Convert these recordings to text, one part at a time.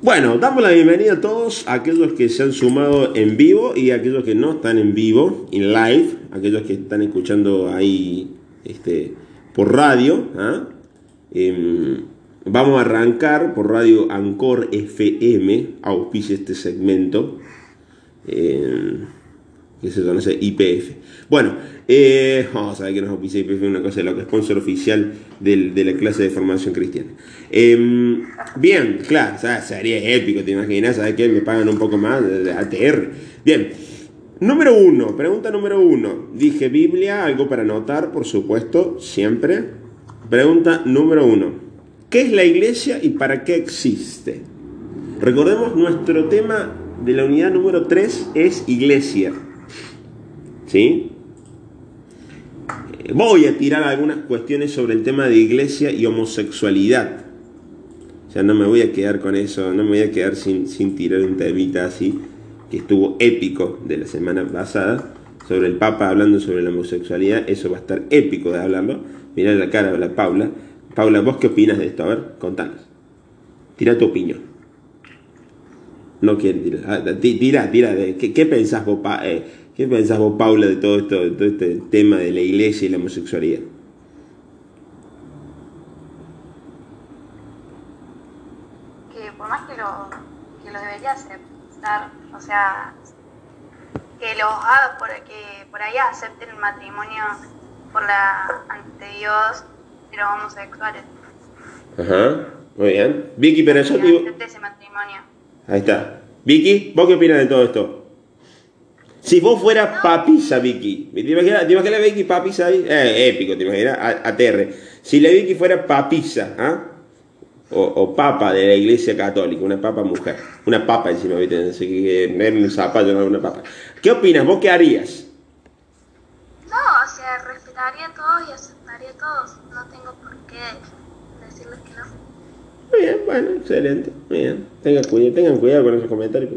Bueno, damos la bienvenida a todos, a aquellos que se han sumado en vivo y aquellos que no están en vivo, en live, aquellos que están escuchando ahí este, por radio. ¿ah? Em, vamos a arrancar por radio Ancor FM, auspicia este segmento. Em, que se llama IPF. Bueno, eh, que nos auspicia IPF, una cosa de lo que es sponsor oficial de la clase de formación cristiana. Em, bien, claro, sería épico, te imaginas, ¿sabes qué? Me pagan un poco más de ATR. Bien, número uno, pregunta número uno. Dije Biblia, algo para anotar, por supuesto, siempre. Pregunta número uno. ¿Qué es la iglesia y para qué existe? Recordemos, nuestro tema de la unidad número 3 es iglesia. ¿Sí? Voy a tirar algunas cuestiones sobre el tema de iglesia y homosexualidad. O sea, no me voy a quedar con eso, no me voy a quedar sin, sin tirar un temita así, que estuvo épico de la semana pasada, sobre el Papa hablando sobre la homosexualidad. Eso va a estar épico de hablarlo. Mirá la cara de la Paula. Paula, ¿vos qué opinas de esto? A ver, contanos. Tira tu opinión. No quiere tirar. Ah, tira, tira. ¿Qué, qué pensás vos, eh, ¿Qué pensás vos, Paula, de todo, esto, de todo este tema de la iglesia y la homosexualidad? Que por más que lo, que lo debería aceptar, o sea, que los por, que por ahí acepten el matrimonio por la ante Dios de los homosexuales. Ajá, muy bien. Vicky, pero yo digo... ese matrimonio. Ahí está. Vicky, ¿vos qué opinas de todo esto? Si vos fueras papisa, Vicky, ¿te imaginas, ¿te imaginas Vicky papisa ahí? Eh, épico, ¿te imaginas? Aterre. Si la Vicky fuera papisa, ¿ah? O, papa de la iglesia católica, una papa mujer, una papa encima, ¿viste? Así que era un zapato, no una papa. ¿Qué opinas? ¿Vos qué harías? No, o sea, respetaría a todos y aceptaría a todos. No tengo por qué decirles que no. Muy bien, bueno, excelente. Muy bien. Tengan cuidado, tengan cuidado con esos comentarios.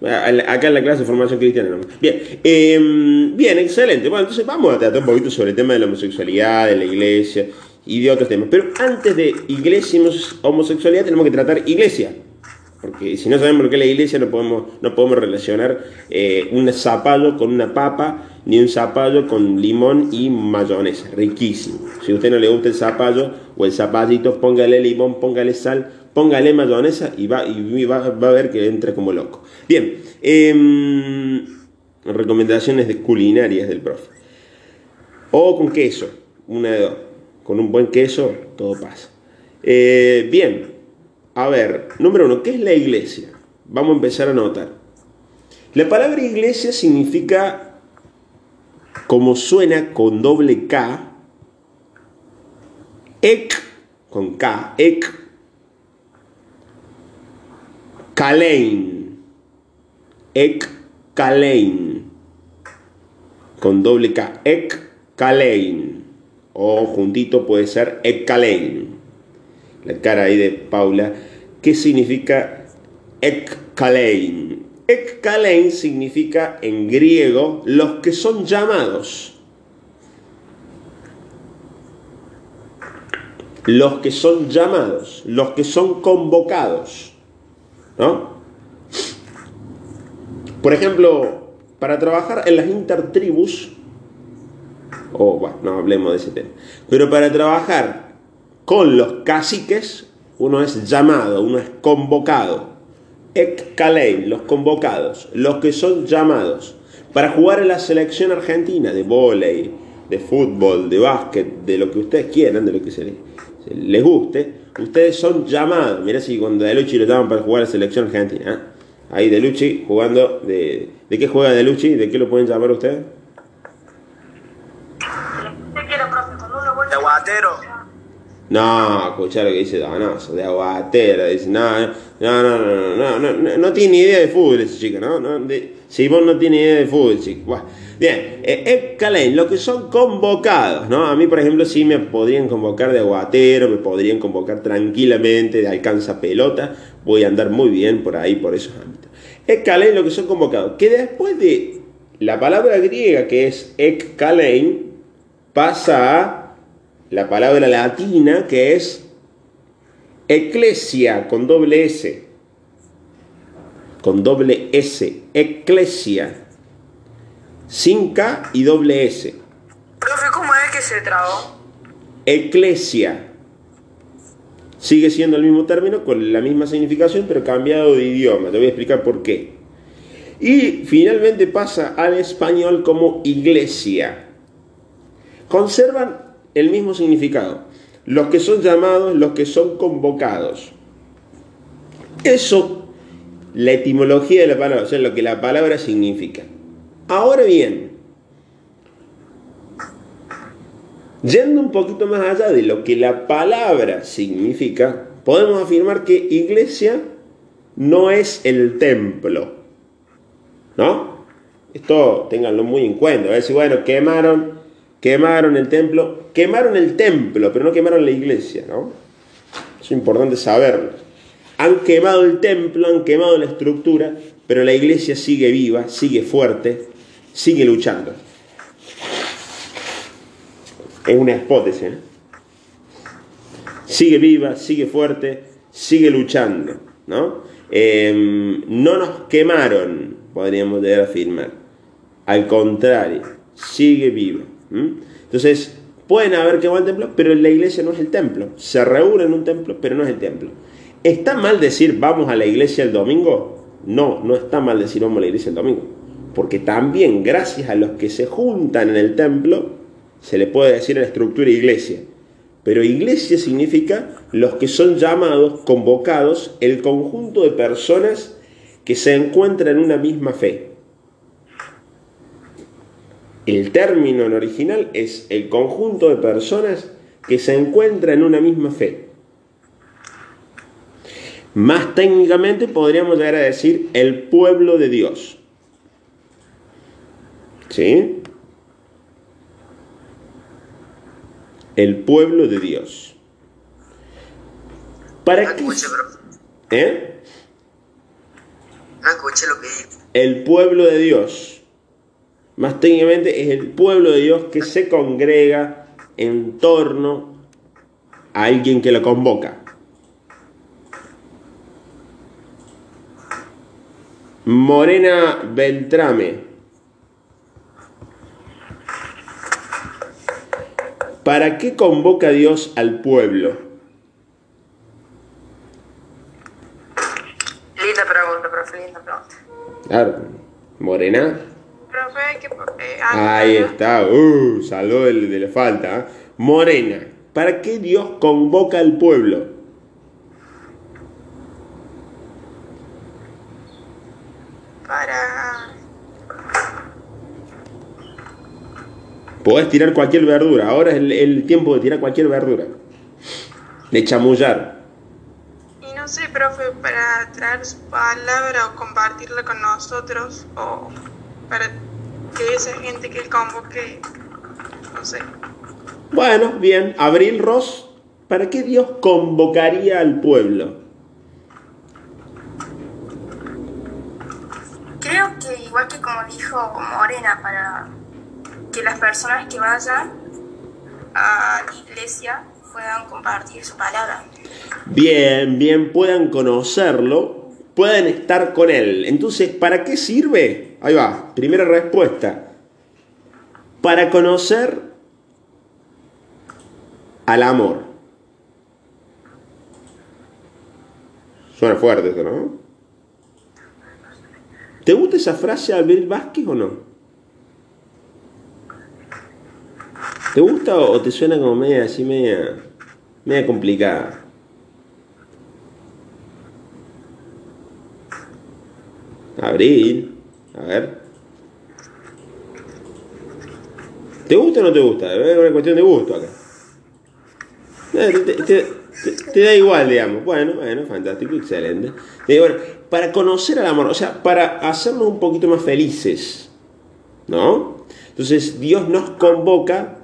Acá en la clase de formación cristiana. Bien, em, bien, excelente. Bueno, entonces vamos a tratar un poquito sobre el tema de la homosexualidad, de la iglesia y de otros temas. Pero antes de iglesia y homosexualidad tenemos que tratar iglesia. Porque si no sabemos lo que es la iglesia no podemos, no podemos relacionar eh, un zapallo con una papa, ni un zapallo con limón y mayonesa. Riquísimo. Si a usted no le gusta el zapallo o el zapallito, póngale limón, póngale sal, póngale mayonesa y va, y va, a ver que entra como loco. Bien, em, recomendaciones de culinarias del profe. O con queso, una de dos. Con un buen queso, todo pasa. Eh, bien, a ver, número uno, ¿qué es la iglesia? Vamos a empezar a notar. La palabra iglesia significa, como suena con doble K, ek, con K, ek, Kalein. Ek Kalein. Con doble K. Ek Kalein. O juntito puede ser Ek Kalein. La cara ahí de Paula. ¿Qué significa Ek Kalein? Ek Kalein significa en griego los que son llamados. Los que son llamados, los que son convocados. ¿no? Por ejemplo, para trabajar en las intertribus, o bueno, no hablemos de ese tema, pero para trabajar con los caciques, uno es llamado, uno es convocado. Ekalein, los convocados, los que son llamados para jugar en la selección argentina de volei, de fútbol, de básquet, de lo que ustedes quieran, de lo que se les, se les guste, ustedes son llamados. Mirá si cuando Delucci lo llaman para jugar a la selección argentina. ¿eh? Ahí Delucci jugando. De, ¿De qué juega Delucci? ¿De qué lo pueden llamar ustedes? De aguatero. No, escuchá lo que dice Danazo, de aguatera, dice, eh, no, no, no, no, no, no, no, tiene ni idea de fútbol ese chico, ¿no? no si vos no tiene ni idea de fútbol, chico. Bien, eh, eh lo que son convocados, ¿no? A mí, por ejemplo, sí me podrían convocar de aguatero, me podrían convocar tranquilamente de alcanza pelota, voy a andar muy bien por ahí, por esos ámbitos. Eh, Ekalein, lo que son convocados, que después de la palabra griega que es Ekalein, pasa a la palabra latina que es eclesia con doble S. con doble S, eclesia, sin K y doble S. Profe, ¿cómo es que se trabó? Eclesia. Sigue siendo el mismo término con la misma significación, pero cambiado de idioma. Te voy a explicar por qué. Y finalmente pasa al español como iglesia. Conservan el mismo significado. Los que son llamados, los que son convocados. Eso, la etimología de la palabra, o sea, lo que la palabra significa. Ahora bien, yendo un poquito más allá de lo que la palabra significa, podemos afirmar que iglesia no es el templo. ¿No? Esto ténganlo muy en cuenta. A ver si, bueno, quemaron, quemaron el templo, quemaron el templo, pero no quemaron la iglesia, ¿no? Es importante saberlo. Han quemado el templo, han quemado la estructura, pero la iglesia sigue viva, sigue fuerte, sigue luchando. Es una hipótesis. ¿eh? Sigue viva, sigue fuerte, sigue luchando. ¿no? Em, no nos quemaron, podríamos llegar afirmar. Al contrario, sigue viva. Entonces, pueden haber quemado el templo, pero la iglesia no es el templo. Se reúne en un templo, pero no es el templo. ¿Está mal decir vamos a la iglesia el domingo? No, no está mal decir vamos a la iglesia el domingo. Porque también gracias a los que se juntan en el templo, se le puede decir a la estructura iglesia. Pero iglesia significa los que son llamados, convocados, el conjunto de personas que se encuentran en una misma fe. El término en original es el conjunto de personas que se encuentran en una misma fe. Más técnicamente podríamos llegar a decir el pueblo de Dios. ¿Sí? El pueblo de Dios. ¿Para qué? ¿Eh? No escuché lo que dijo. El pueblo de Dios. Más técnicamente es el pueblo de Dios que se congrega en torno a alguien que lo convoca. Morena Beltrame. ¿Para qué convoca Dios al pueblo? Linda pregunta, profe, linda pregunta. Claro. Morena. Que... eh, Ahí está. Uh, saló el de la falta. ¿eh? Morena. ¿Para qué Dios convoca al pueblo? Para... Podés tirar cualquier verdura. Ahora es el, el tiempo de tirar cualquier verdura. De chamullar. Y no sé, profe, para traer su palabra o compartirla con nosotros o para que esa gente que él convoque, no sé. Bueno, bien. Abril Ross. ¿Para qué Dios convocaría al pueblo? Creo que igual que como dijo Morena, para que las personas que vayan a la iglesia puedan compartir su palabra. Bien, bien, puedan conocerlo, puedan estar con él. Entonces, ¿para qué sirve? Ahí va, primera respuesta. Para conocer al amor. Suena fuerte esto, ¿no? ¿Te gusta esa frase de Abel Vázquez o no? ¿Te gusta o te suena como media así, media, media complicada? Abril, a ver. ¿Te gusta o no te gusta? Es una cuestión de gusto acá. Eh, Te, da igual, digamos. Bueno, bueno, fantástico, excelente. Eh, para conocer al amor, o sea, para hacernos un poquito más felices, ¿no? Entonces, Dios nos convoca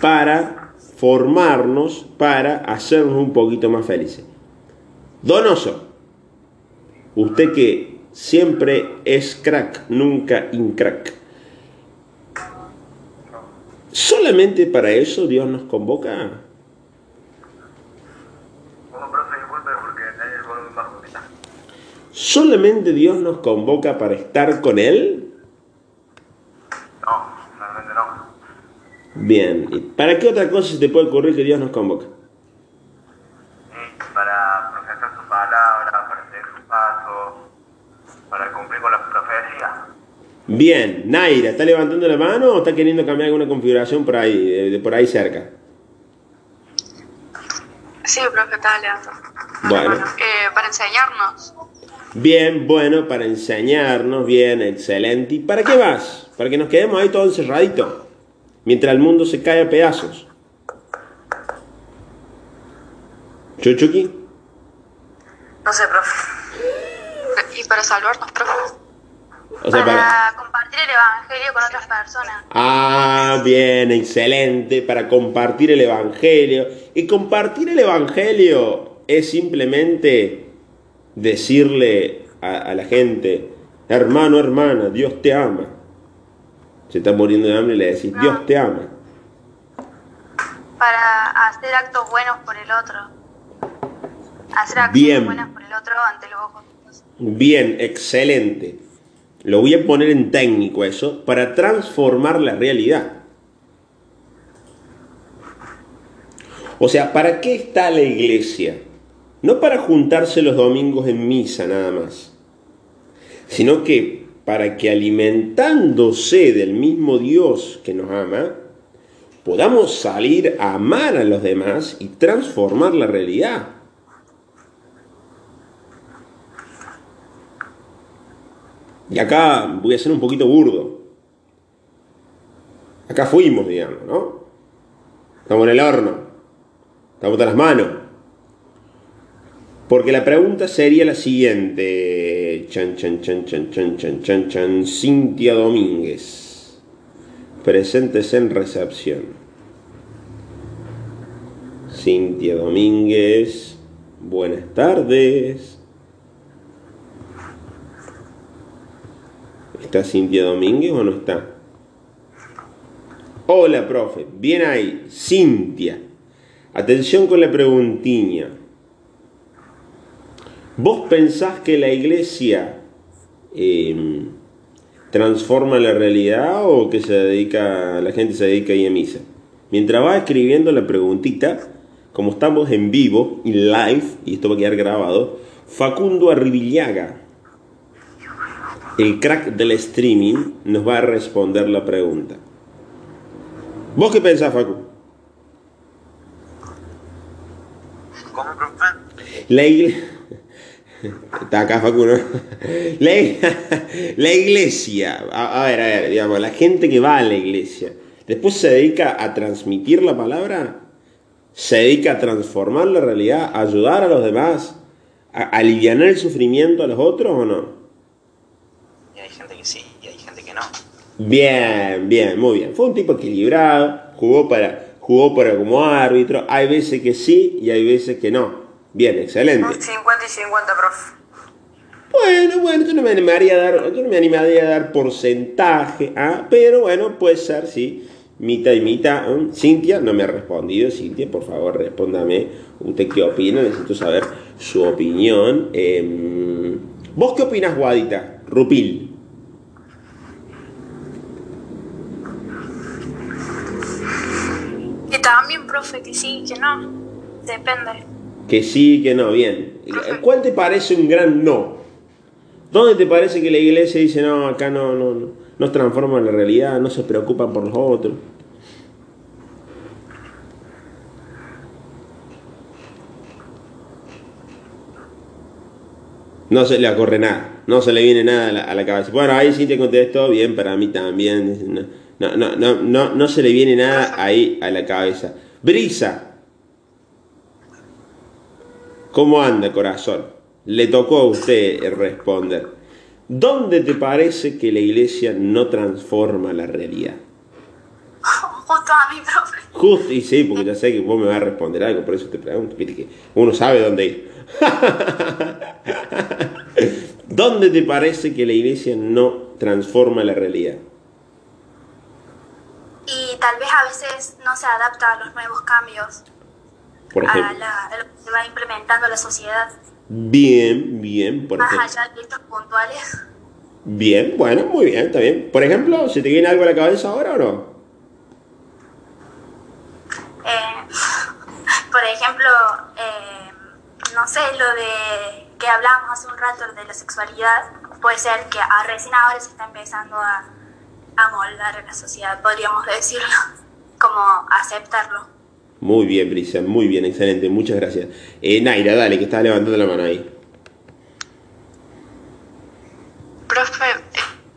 para formarnos, para hacernos un poquito más felices. Donoso, usted que siempre es crack, nunca incrack. ¿Solamente para eso Dios nos convoca? ¿Solamente Dios nos convoca para estar con Él? No, realmente no. Bien. ¿Y para qué otra cosa se te puede ocurrir que Dios nos convoca? Y para profesar su palabra, para seguir su paso, para cumplir con las profecías. Bien. Naira, ¿está levantando la mano o está queriendo cambiar alguna configuración por ahí, de, de por ahí cerca? Sí, profe, estaba levantando. Bueno. Eh, para enseñarnos. Bien, bueno, para enseñarnos, bien, excelente. ¿Y para qué vas? Para que nos quedemos ahí todos encerraditos, mientras el mundo se cae a pedazos. ¿Chuchuki? No sé, profe. Y para salvarnos, profe. O sea, para, para... compartir el evangelio con otras personas. Ah, bien, excelente, para compartir el Evangelio. Y compartir el Evangelio es simplemente decirle a, a la gente, hermano, hermana, Dios te ama. Se está muriendo de hambre y le decís, Dios te ama. Para hacer actos buenos por el otro. Hacer actos Bien. buenos por el otro ante los ojos de Dios. Bien, excelente. Lo voy a poner en técnico eso, para transformar la realidad. O sea, ¿para qué está la iglesia? No para juntarse los domingos en misa nada más, sino que para que alimentándose del mismo Dios que nos ama, podamos salir a amar a los demás y transformar la realidad. Y acá voy a ser un poquito burdo. Acá fuimos, digamos, ¿no? Estamos en el horno. Estamos a las manos. Porque la pregunta sería la siguiente. Chan, chan, chan, chan, chan, chan, chan, chan. Cintia Domínguez. Presentes en recepción. Cintia Domínguez. Buenas tardes. ¿Está Cintia Domínguez o no está? Hola, profe. Bien ahí. Cintia. Atención con la preguntiña. ¿Vos pensás que la iglesia eh, transforma la realidad o que se dedica, la gente se dedica ahí a misa? Mientras va escribiendo la preguntita, como estamos en vivo y live, y esto va a quedar grabado, Facundo Arribillaga, el crack del streaming, nos va a responder la pregunta. ¿Vos qué pensás, Facu? ¿Cómo, profe? La iglesia... Está acá Facu, ¿no? La, la iglesia, a, a ver, a ver, digamos, la gente que va a la iglesia, después se dedica a transmitir la palabra, se dedica a transformar la realidad, a ayudar a los demás, a aliviar el sufrimiento a los otros o no? Gente que sí, y hay gente que no. Bien, bien, muy bien. Fue un tipo equilibrado, jugó para, jugó para como árbitro. Hay veces que sí y hay veces que no. Bien, excelente. Un 50 y 50, profe. Bueno, bueno, yo no me animaría a dar, yo no me animaría a dar porcentaje, ¿ah? pero bueno, puede ser, sí, mitad y mitad. ¿eh? Cintia no me ha respondido, Cintia, por favor, respóndame. ¿Usted qué opina? Necesito saber su opinión. Em, ¿Vos qué opinas, Guadita? Rupil. También, profe, que sí, que no. Depende. Que sí, que no, bien. ¿Cuál te parece un gran no? ¿Dónde te parece que la iglesia dice, no, acá no, no, no, no transforma la realidad, no se preocupan por los otros? No se le ocurre nada, no se le viene nada a la, a la cabeza. Bueno, ahí sí te contesto, bien, para mí también. No, no, no, no, no se le viene nada ahí a la cabeza. Brisa, ¿cómo anda, corazón? Le tocó a usted responder. ¿Dónde te parece que la iglesia no transforma la realidad? Justo a mí, profe. Justo, y sí, porque ya sé que vos me vas a responder algo, por eso te pregunto. Viste que uno sabe dónde ir. ¿Dónde te parece que la iglesia no transforma la realidad? Tal vez a veces no se adapta a los nuevos cambios, Por a, ejemplo. la, a lo que se va implementando la sociedad. Bien, bien, por más ejemplo. allá de estos puntuales. Bien, bueno, muy bien, está bien. Por ejemplo, ¿se te viene algo a la cabeza ahora o no? Eh, por ejemplo, eh, no sé, lo de que hablábamos hace un rato de la sexualidad, puede ser que a- recién ahora se está empezando a, a moldar en la sociedad, podríamos decirlo, como aceptarlo. Muy bien, Brisa, muy bien, excelente, muchas gracias. Eh, Naira, dale, que estás levantando la mano ahí. Profe,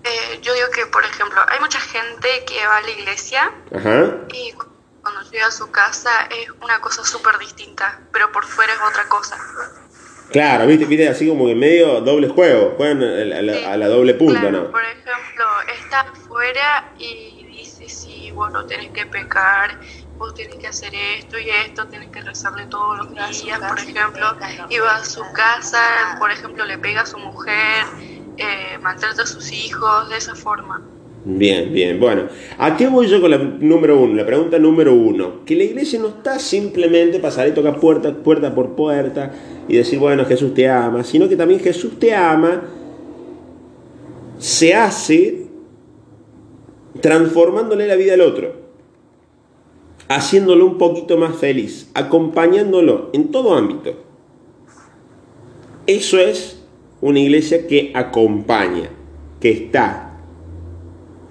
eh, yo digo que, por ejemplo, hay mucha gente que va a la iglesia Ajá. y cu- cuando llega a su casa es una cosa súper distinta, pero por fuera es otra cosa. Claro, viste, viste, así como que medio doble juego, juegan a la, a la- a la doble punta, Claro, ¿no? por ejemplo, está afuera y dice, sí, vos no tenés que pecar, vos tenés que hacer esto y esto, tenés que rezarle todos los días, por ejemplo, y va a su casa, por ejemplo, le pega a su mujer, eh, maltrata a sus hijos, de esa forma. Bien, bien. Bueno, ¿a qué voy yo con la número uno? La pregunta número uno. Que la iglesia no está simplemente para salir y tocar puerta, puerta por puerta y decir, bueno, Jesús te ama, sino que también Jesús te ama, se hace transformándole la vida al otro, haciéndolo un poquito más feliz, acompañándolo en todo ámbito. Eso es una iglesia que acompaña, que está.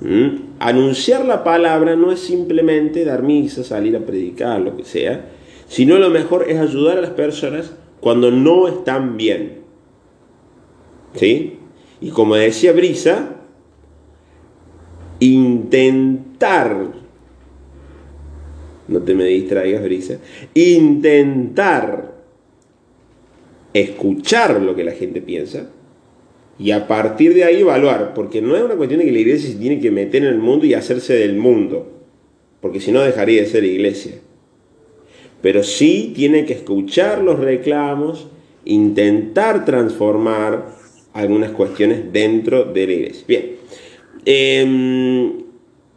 ¿Mm? Anunciar la palabra no es simplemente dar misa, salir a predicar, lo que sea, sino lo mejor es ayudar a las personas cuando no están bien. ¿Sí? Y como decía Brisa, intentar, no te me distraigas Brisa, intentar escuchar lo que la gente piensa y a partir de ahí evaluar, porque no es una cuestión de que la iglesia se tiene que meter en el mundo y hacerse del mundo, porque si no dejaría de ser iglesia. Pero sí tiene que escuchar los reclamos, intentar transformar algunas cuestiones dentro de la iglesia. Bien, Em,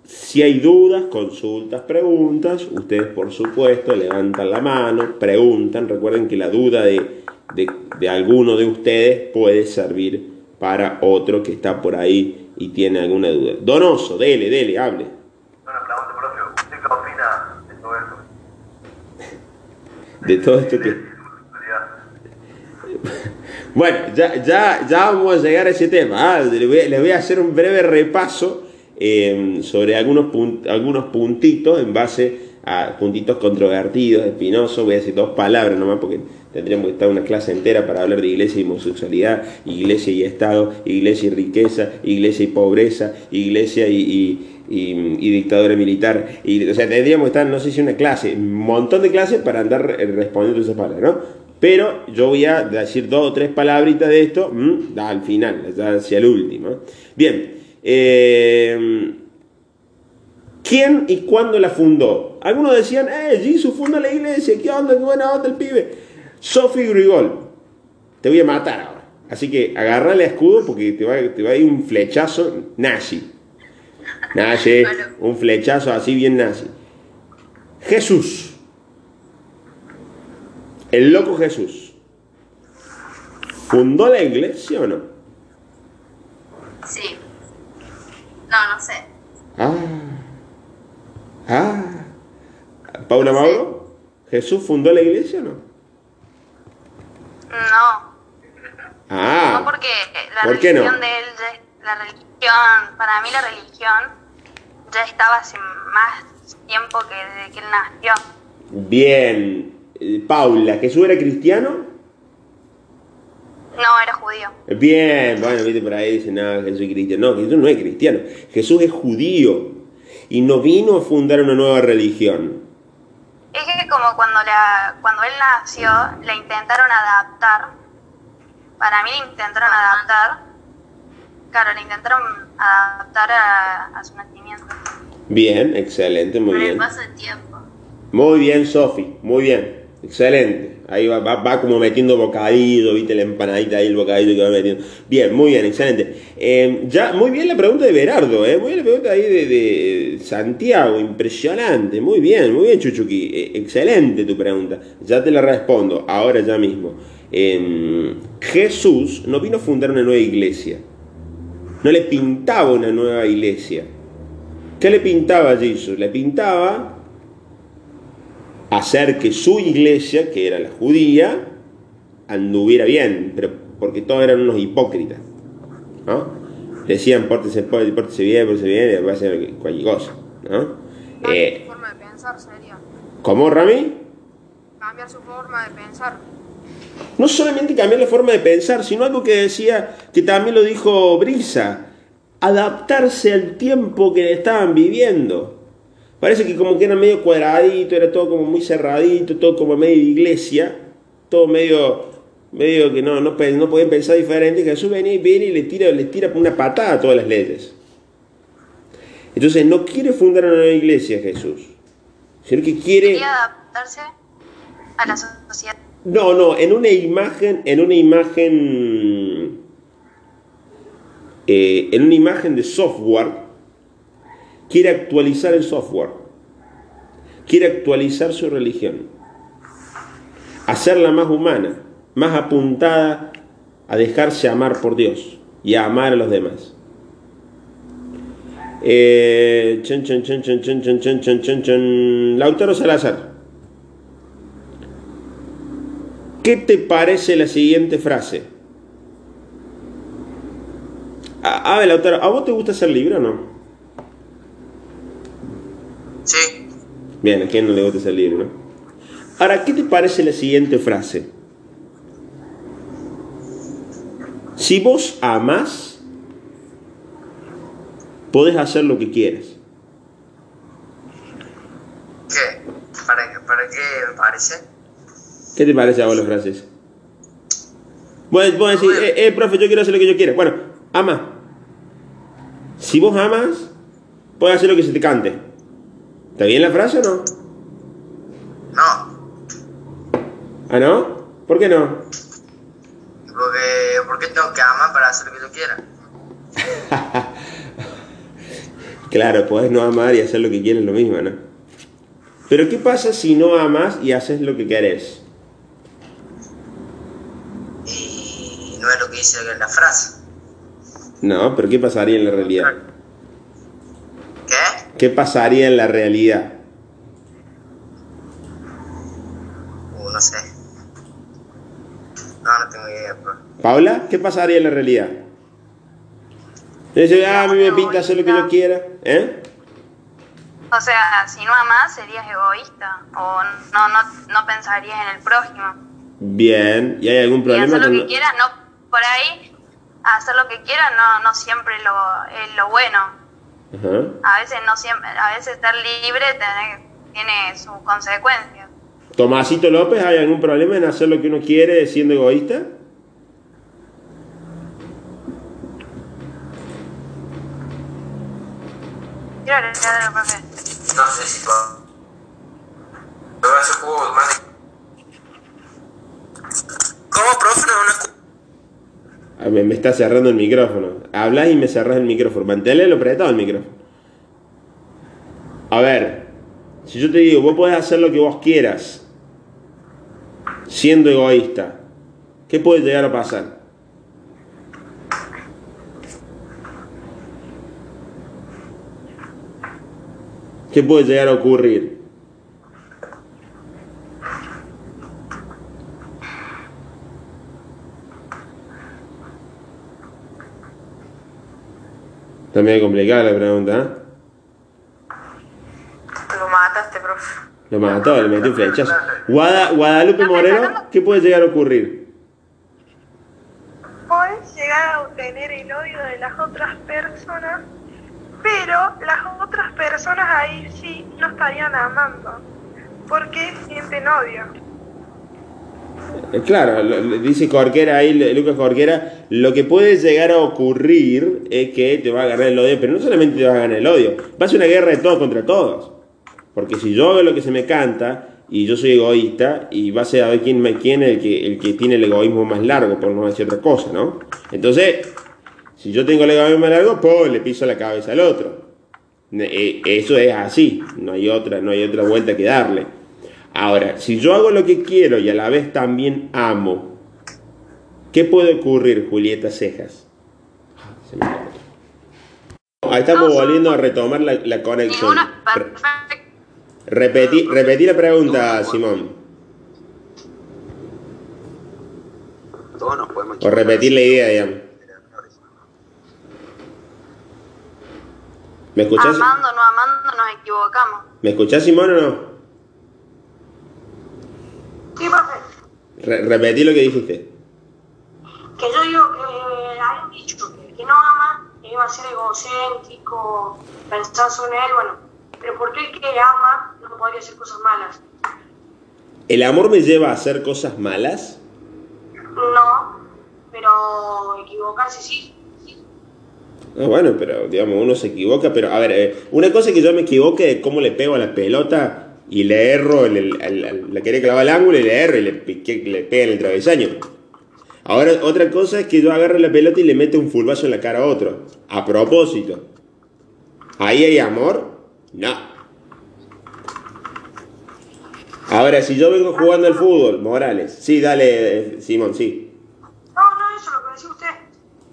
si hay dudas, consultas, preguntas, ustedes por supuesto levantan la mano, preguntan, recuerden que la duda de, de, de alguno de ustedes puede servir para otro que está por ahí y tiene alguna duda. Donoso, dele, dele, hable. Pregunta, profe. ¿Usted qué opina de todo esto? De todo esto que... Bueno, ya, ya, ya vamos a llegar a ese tema. ah, Les, voy, a hacer un breve repaso eh, sobre algunos, pun- algunos puntitos en base a puntitos controvertidos, espinosos. Voy a decir dos palabras nomás porque tendríamos que estar una clase entera para hablar de iglesia y homosexualidad, iglesia y Estado, iglesia y riqueza, iglesia y pobreza, iglesia y, y, y- y dictadura militar. Y, o sea, tendríamos que estar, no sé si una clase, un montón de clases para andar eh, respondiendo esas palabras, ¿no? Pero yo voy a decir dos o tres palabritas de esto mm, al final, hacia el último. Bien, eh, ¿quién y cuándo la fundó? Algunos decían, eh, Jesús fundó la iglesia, ¿qué onda? ¿Qué buena onda el pibe? Sophie Grigol, te voy a matar ahora. Así que agarrale a escudo porque te va, te va a ir un flechazo nazi. Nazi, un flechazo así bien nazi. Jesús. El loco Jesús. ¿Fundó la iglesia o no? Sí. No, no sé. Ah. Ah. Paula Mauro, ¿Jesús fundó la iglesia o no? No, Ah. no porque la ¿Por qué no? religión de él, la religión, para mí la religión ya estaba hace más tiempo que desde que él nació. Bien. Eh, Paula, ¿Jesús era cristiano? No, era judío. Bien, bueno, viste por ahí dicen, no, Jesús es cristiano. No, Jesús no es cristiano. Jesús es judío. Y no vino a fundar una nueva religión. Es que como cuando, la, cuando él nació, la intentaron adaptar. Para mí la intentaron adaptar. Claro, la intentaron adaptar a, a su nacimiento. Bien, excelente, muy el bien. paso del tiempo. Muy bien, Sofi, muy bien. Excelente. Ahí va, va, va como metiendo bocadillo, viste la empanadita ahí, el bocadillo que va metiendo. Bien, muy bien, excelente. Eh, ya, muy bien la pregunta de Berardo, eh, muy bien la pregunta ahí de, Santiago, impresionante. Muy bien, muy bien, Chuchuqui. Eh, excelente tu pregunta. Ya te la respondo, ahora ya mismo. em, Jesús no vino a fundar una nueva iglesia. No le pintaba una nueva iglesia. ¿Qué le pintaba a Jesús? Le pintaba hacer que su iglesia, que era la judía, anduviera bien, pero porque todos eran unos hipócritas. ¿no? Decían, pórtese, pórtese bien, pórtese bien, y va a hacer cualquier cosa. ¿no? Cambiar Eh, su forma de pensar sería. ¿Cómo, Rami? Cambiar su forma de pensar. No solamente cambiar la forma de pensar, sino algo que decía, que también lo dijo Brisa, adaptarse al tiempo que estaban viviendo. Parece que como que era medio cuadradito, era todo como muy cerradito, todo como medio iglesia, todo medio, medio que no, no, no podían pensar diferente. Jesús venía y viene y le tira, le tira una patada a todas las leyes. Entonces no quiere fundar una nueva iglesia Jesús, sino que quiere... Quería adaptarse a la sociedad. No, no, en una imagen, en una imagen, eh, en una imagen de software, quiere actualizar el software, quiere actualizar su religión, hacerla más humana, más apuntada a dejarse amar por Dios y a amar a los demás. Lautaro Salazar. ¿Qué te parece la siguiente frase? A, a ver, Lautaro, ¿a vos te gusta ser libre o no? Sí. Bien, a quién no le gusta ser libre, ¿no? Ahora, ¿qué te parece la siguiente frase? Si vos amás, podés hacer lo que quieras. ¿Qué? ¿Para, qué- ¿Para qué me parece? ¿Qué te parece a vos las frases? Vos, vos decís, eh, eh, profe, yo quiero hacer lo que yo quiera. Bueno, ama. Si vos amas, puedes hacer lo que se te cante. ¿Está bien la frase o no? No. ¿Ah, no? ¿Por qué no? Porque, ¿Por qué tengo que amar para hacer lo que yo quiera? Claro, podés no amar y hacer lo que quieres lo mismo, ¿no? Pero ¿qué pasa si no amas y haces lo que querés? Y no es lo que dice la frase. No, pero ¿qué pasaría en la realidad? ¿Qué? ¿Qué pasaría en la realidad? Uh, no sé. No, no tengo idea, pero... Paula, ¿qué pasaría en la realidad? Dice, ah, a mí me pinta hacer lo que yo quiera. ¿Eh? O sea, si no amás, serías egoísta. O no, no, no pensarías en el prójimo. Bien, ¿y hay algún Y problema hacer lo con.? que quieras, no, por ahí, hacer lo que quieras no, no siempre lo, es lo bueno. Ajá. A veces no siempre, a veces estar libre tiene, tiene sus consecuencias. Tomasito López, ¿hay algún problema en hacer lo que uno quiere siendo egoísta? Quiero agregar algo, profe. No sé si. ¿Cómo, profe? No, no Me, me está cerrando el micrófono. Hablas y me cerras el micrófono. Manténle lo apretado el micrófono. A ver, si yo te digo, vos podés hacer lo que vos quieras, siendo egoísta, ¿qué puede llegar a pasar? ¿Qué puede llegar a ocurrir? Medio complicada la pregunta, ¿eh? Lo mataste, profe. Lo mató, le metió un flechazo. Guada- Guadalupe Moreno, ¿qué puede llegar a ocurrir? Puedes llegar a obtener el odio de las otras personas, pero las otras personas ahí sí no estarían amando, porque sienten odio. Eh, Claro, dice Corquera ahí, Lucas Corquera, lo que puede llegar a ocurrir es que te va a ganar el odio, pero no solamente te va a ganar el odio, va a ser una guerra de todos contra todos. Porque si yo hago lo que se me canta y yo soy egoísta, y va a ser a ver quién, quién es el que, el que tiene el egoísmo más largo, por no decir otra cosa, ¿no? Entonces, si yo tengo el egoísmo más largo, pues le piso la cabeza al otro. Eh, Eso es así, no hay otra, no hay otra vuelta que darle. Ahora, si yo hago lo que quiero y a la vez también amo ¿Qué puede ocurrir, Julieta Cejas? Se me cortó. Ahí estamos volviendo a retomar la, la conexión. Re- repetí, repetí la pregunta, Simón. Todos nos podemos O repetir la idea, digamos. ¿Me escuchás? Amando, no amando, nos equivocamos. ¿Me escuchás, Simón, o no? Sí, profe. Re- repetí lo que dijiste. Que yo digo que hay un dicho que el que no ama iba a ser egocéntrico, pensar en él, bueno. Pero ¿por qué el que ama no podría hacer cosas malas? ¿El amor me lleva a hacer cosas malas? No, pero equivocarse sí. Ah, bueno, pero digamos, uno se equivoca, pero a ver, eh, una cosa es que yo me equivoque de cómo le pego a la pelota y le erro, el, el- quería clavar el ángulo y le erro y le, piqué- le pega en el travesaño. Ahora, otra cosa es que yo agarre la pelota y le mete un fulbazo en la cara a otro, a propósito. ¿Ahí hay amor? No. Ahora, si yo vengo jugando al fútbol, Morales, sí, dale, Simón, sí. No, no, eso es lo que decía usted.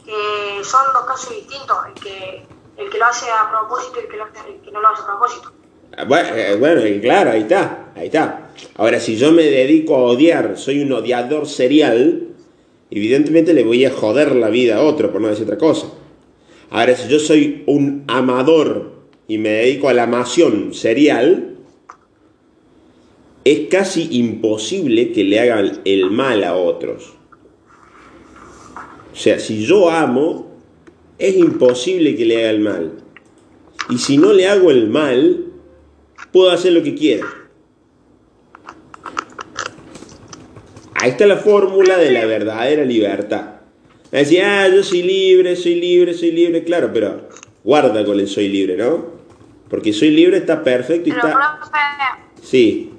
Que son dos casos distintos. El que, el que lo hace a propósito y el que, el que no lo hace a propósito. Ah, Bueno, eh, claro, ahí está, ahí está. Ahora, si yo me dedico a odiar, soy un odiador serial, evidentemente le voy a joder la vida a otro, por no decir otra cosa. Ahora, si yo soy un amador y me dedico a la amación serial, es casi imposible que le hagan el mal a otros. O sea, si yo amo, es imposible que le haga el mal. Y si no le hago el mal, puedo hacer lo que quiera. Ahí está la fórmula de la verdadera libertad. Decía, ah, yo soy libre, soy libre, soy libre, claro, pero guarda con el soy libre, ¿no? Porque soy libre está perfecto y Pero, está... profe, Sí,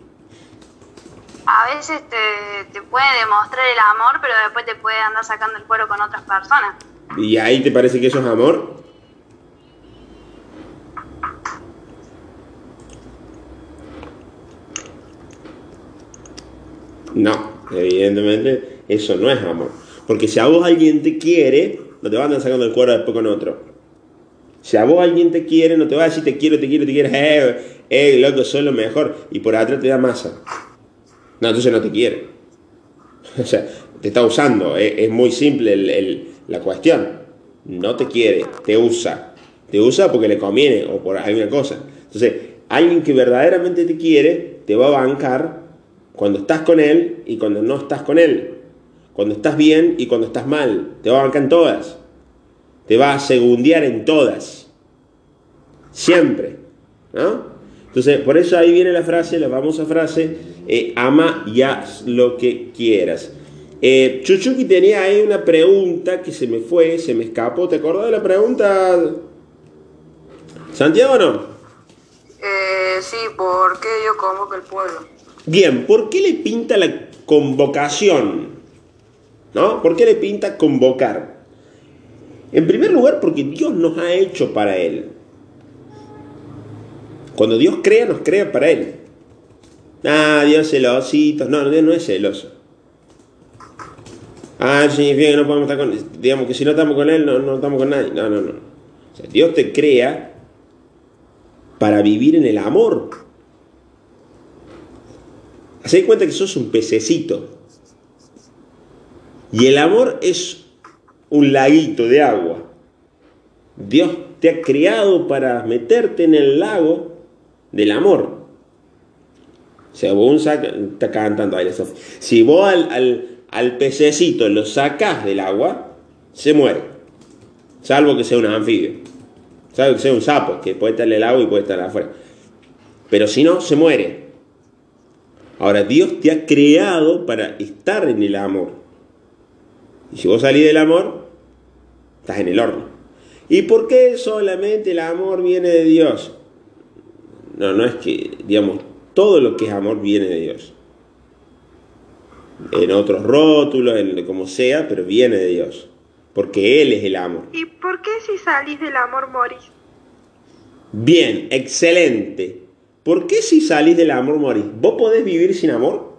a veces te, te puede demostrar el amor, pero después te puede andar sacando el cuero con otras personas. ¿y ahí te parece que eso es amor? No, evidentemente eso no es amor. Porque si a vos alguien te quiere, no te va a andar sacando el cuero después con otro. Si a vos alguien te quiere, no te va a decir te quiero, te quiero, te quiero, eh, eh, loco, soy lo mejor. Y por atrás te da masa. No, entonces no te quiere. O sea, te está usando. Es, muy simple la cuestión. No te quiere, te usa. Te usa porque le conviene o por alguna cosa. Entonces, alguien que verdaderamente te quiere, te va a bancar cuando estás con él y cuando no estás con él. Cuando estás bien y cuando estás mal. Te va a bancar en todas. Te va a segundear en todas. Siempre. ¿No? Entonces, por eso ahí viene la frase, la famosa frase, eh, ama y haz lo que quieras. Eh, Chuchuki tenía ahí una pregunta que se me fue, se me escapó. ¿Te acordás de la pregunta? ¿Santiago no? Eh, sí, ¿por qué Dios convoca al pueblo? Bien, ¿por qué le pinta la convocación? ¿No? ¿Por qué le pinta convocar? En primer lugar, porque Dios nos ha hecho para Él. Cuando Dios crea, nos crea para Él. Ah, Dios celosito. No, Dios no es celoso. Ah, significa que no podemos estar con Digamos que si no estamos con Él, no, no estamos con nadie. No, no, no. O sea, Dios te crea para vivir en el amor. Haced cuenta que sos un pececito. Y el amor es un laguito de agua. Dios te ha creado para meterte en el lago del amor. Vos cantando ahí. Si vos al, al, al pececito lo sacás del agua, se muere. Salvo que sea un anfibio. Salvo que sea un sapo, que puede estar en el agua y puede estar afuera. Pero si no, se muere. Ahora, Dios te ha creado para estar en el amor. Y si vos salís del amor, estás en el horno. ¿Y por qué solamente el amor viene de Dios? No, no es que, digamos, todo lo que es amor viene de Dios. En otros rótulos, en como sea, pero viene de Dios. Porque Él es el amor. ¿Y por qué si salís del amor morís? Bien, excelente. ¿Por qué si salís del amor morís? ¿Vos podés vivir sin amor?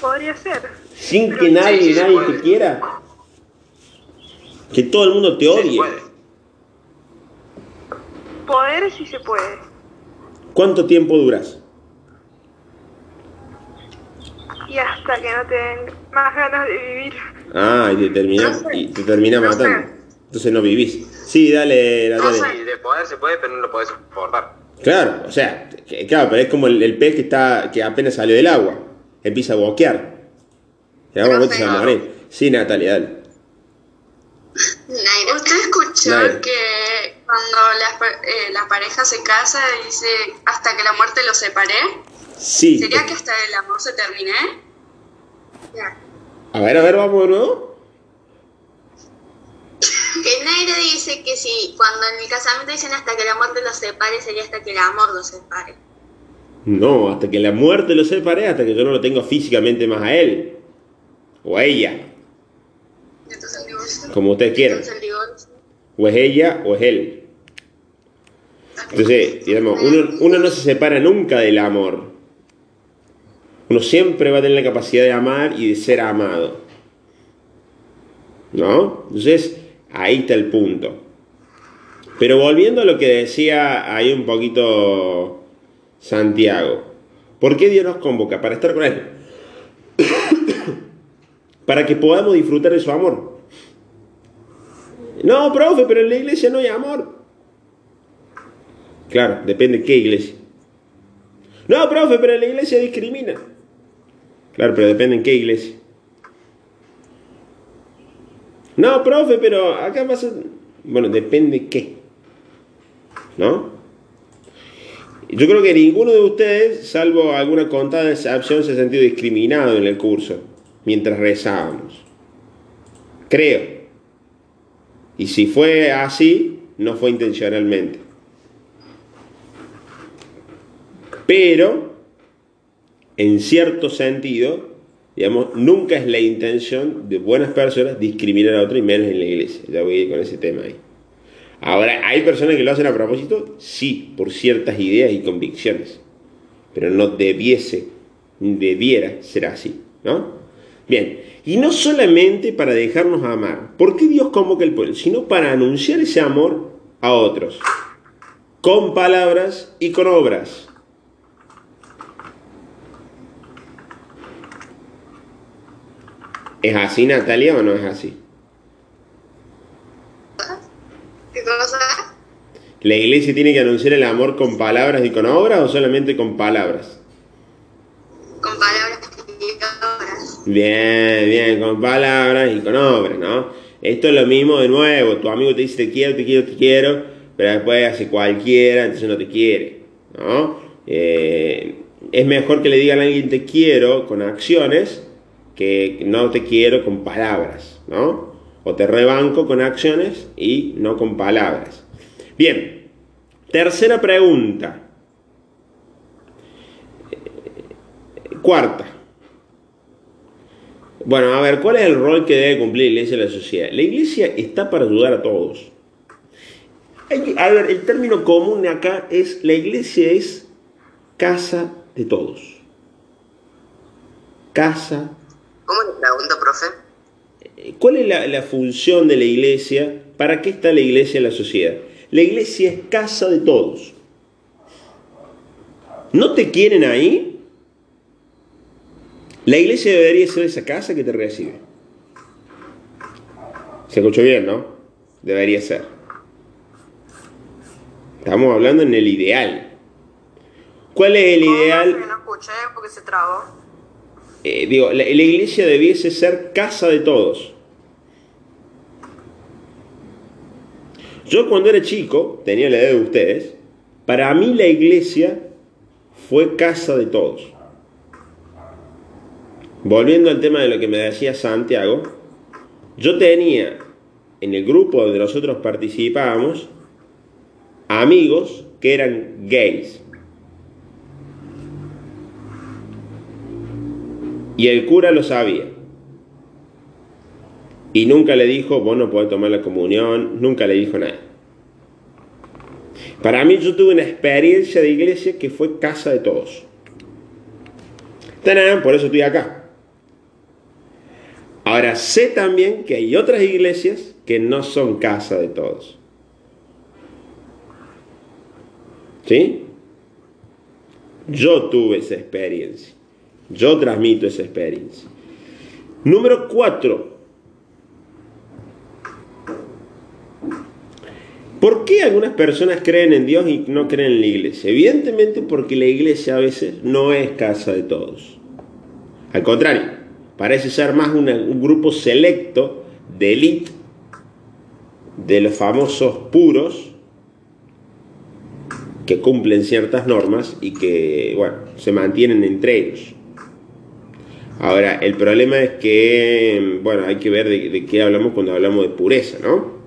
podría ser. Sin Pero que sí, nadie, sí nadie puede. te quiera. Que todo el mundo te odie. puede. Poder sí se puede. ¿Cuánto tiempo duras? Y hasta que no te den más ganas de vivir. Ah, y te termina, No sé. y te termina No matando. sé. Entonces no vivís. Sí, dale, dale. No, sí, de poder se puede, pero no lo podés soportar. Claro, o sea, claro, pero es como el, el pez que está que apenas salió del agua. Empieza a boquear. Y ahora Profe. se va a morir. Sí, Natalia, dale. Naira. ¿Usted escuchó Naira. que cuando la, pa- eh, la pareja se casa dice hasta que la muerte los separe? Sí. ¿Sería que hasta el amor se termine? Ya. A ver, a ver, vamos de nuevo. Que Naira dice que si cuando en el casamiento dicen hasta que la muerte los separe, sería hasta que el amor los separe. No, hasta que la muerte lo separe, hasta que yo no lo tengo físicamente más a él. O a ella, Entonces el como ustedes quieran. Entonces el divorcio. O es ella o es él. Entonces, digamos, uno, uno no se separa nunca del amor. Uno siempre va a tener la capacidad de amar y de ser amado. ¿No? Entonces, ahí está el punto. Pero volviendo a lo que decía ahí un poquito Santiago. ¿Por qué Dios nos convoca? Para estar con Él. Para que podamos disfrutar de su amor. No, profe, pero en la iglesia no hay amor. Claro, depende de qué iglesia. No, profe, pero en la iglesia discrimina. Claro, pero depende en qué iglesia. No, profe, pero acá pasa... Bueno, depende qué. ¿No? Yo creo que ninguno de ustedes, salvo alguna contada excepción, se ha sentido discriminado en el curso mientras rezábamos. Creo. Y si fue así, no fue intencionalmente. Pero, en cierto sentido, digamos, nunca es la intención de buenas personas discriminar a otro y menos en la iglesia. Ya voy a ir con ese tema ahí. Ahora, ¿hay personas que lo hacen a propósito? Sí, por ciertas ideas y convicciones. Pero no debiese, debiera ser así, ¿no? Bien, y no solamente para dejarnos amar. ¿Por qué Dios convoca al pueblo? Sino para anunciar ese amor a otros. Con palabras y con obras. ¿Es así, Natalia, o no es así? ¿Qué cosa? ¿La iglesia tiene que anunciar el amor con palabras y con obras o solamente con palabras? Con palabras y obras. Bien, bien, con palabras y con obras, ¿no? Esto es lo mismo de nuevo. Tu amigo te dice te quiero, te quiero, te quiero, pero después hace cualquiera, entonces no te quiere, ¿no? Eh, es mejor que le digan a alguien te quiero con acciones que no te quiero con palabras, ¿no? O te rebanco con acciones y no con palabras. Bien, tercera pregunta. Cuarta. Bueno, a ver, ¿cuál es el rol que debe cumplir la iglesia en la sociedad? La iglesia está para ayudar a todos. A ver, el término común acá es, la iglesia es casa de todos. Casa. ¿Cómo le pregunto, profe? ¿Cuál es la, la función de la iglesia? ¿Para qué está la iglesia en la sociedad? La iglesia es casa de todos. ¿No te quieren ahí? La iglesia debería ser esa casa que te recibe. Se escuchó bien, ¿no? Debería ser. Estamos hablando en el ideal. ¿Cuál es el ideal? No escuché porque se trabó. Eh, digo, la, la iglesia debiese ser casa de todos. Yo cuando era chico, tenía la edad de ustedes, para mí la iglesia fue casa de todos. Volviendo al tema de lo que me decía Santiago, yo tenía en el grupo donde nosotros participábamos amigos que eran gays. Y el cura lo sabía. Y nunca le dijo, vos no podés tomar la comunión, nunca le dijo nada. Para mí yo tuve una experiencia de iglesia que fue casa de todos. ¡Tarán! Por eso estoy acá. Ahora, sé también que hay otras iglesias que no son casa de todos. ¿Sí? Yo tuve esa experiencia. Yo transmito esa experiencia. Número cuatro. ¿Por qué algunas personas creen en Dios y no creen en la iglesia? Evidentemente porque la iglesia a veces no es casa de todos. Al contrario, parece ser más un grupo selecto de élite, de los famosos puros, que cumplen ciertas normas y que, bueno, se mantienen entre ellos. Ahora, el problema es que, bueno, hay que ver de, qué hablamos cuando hablamos de pureza, ¿no?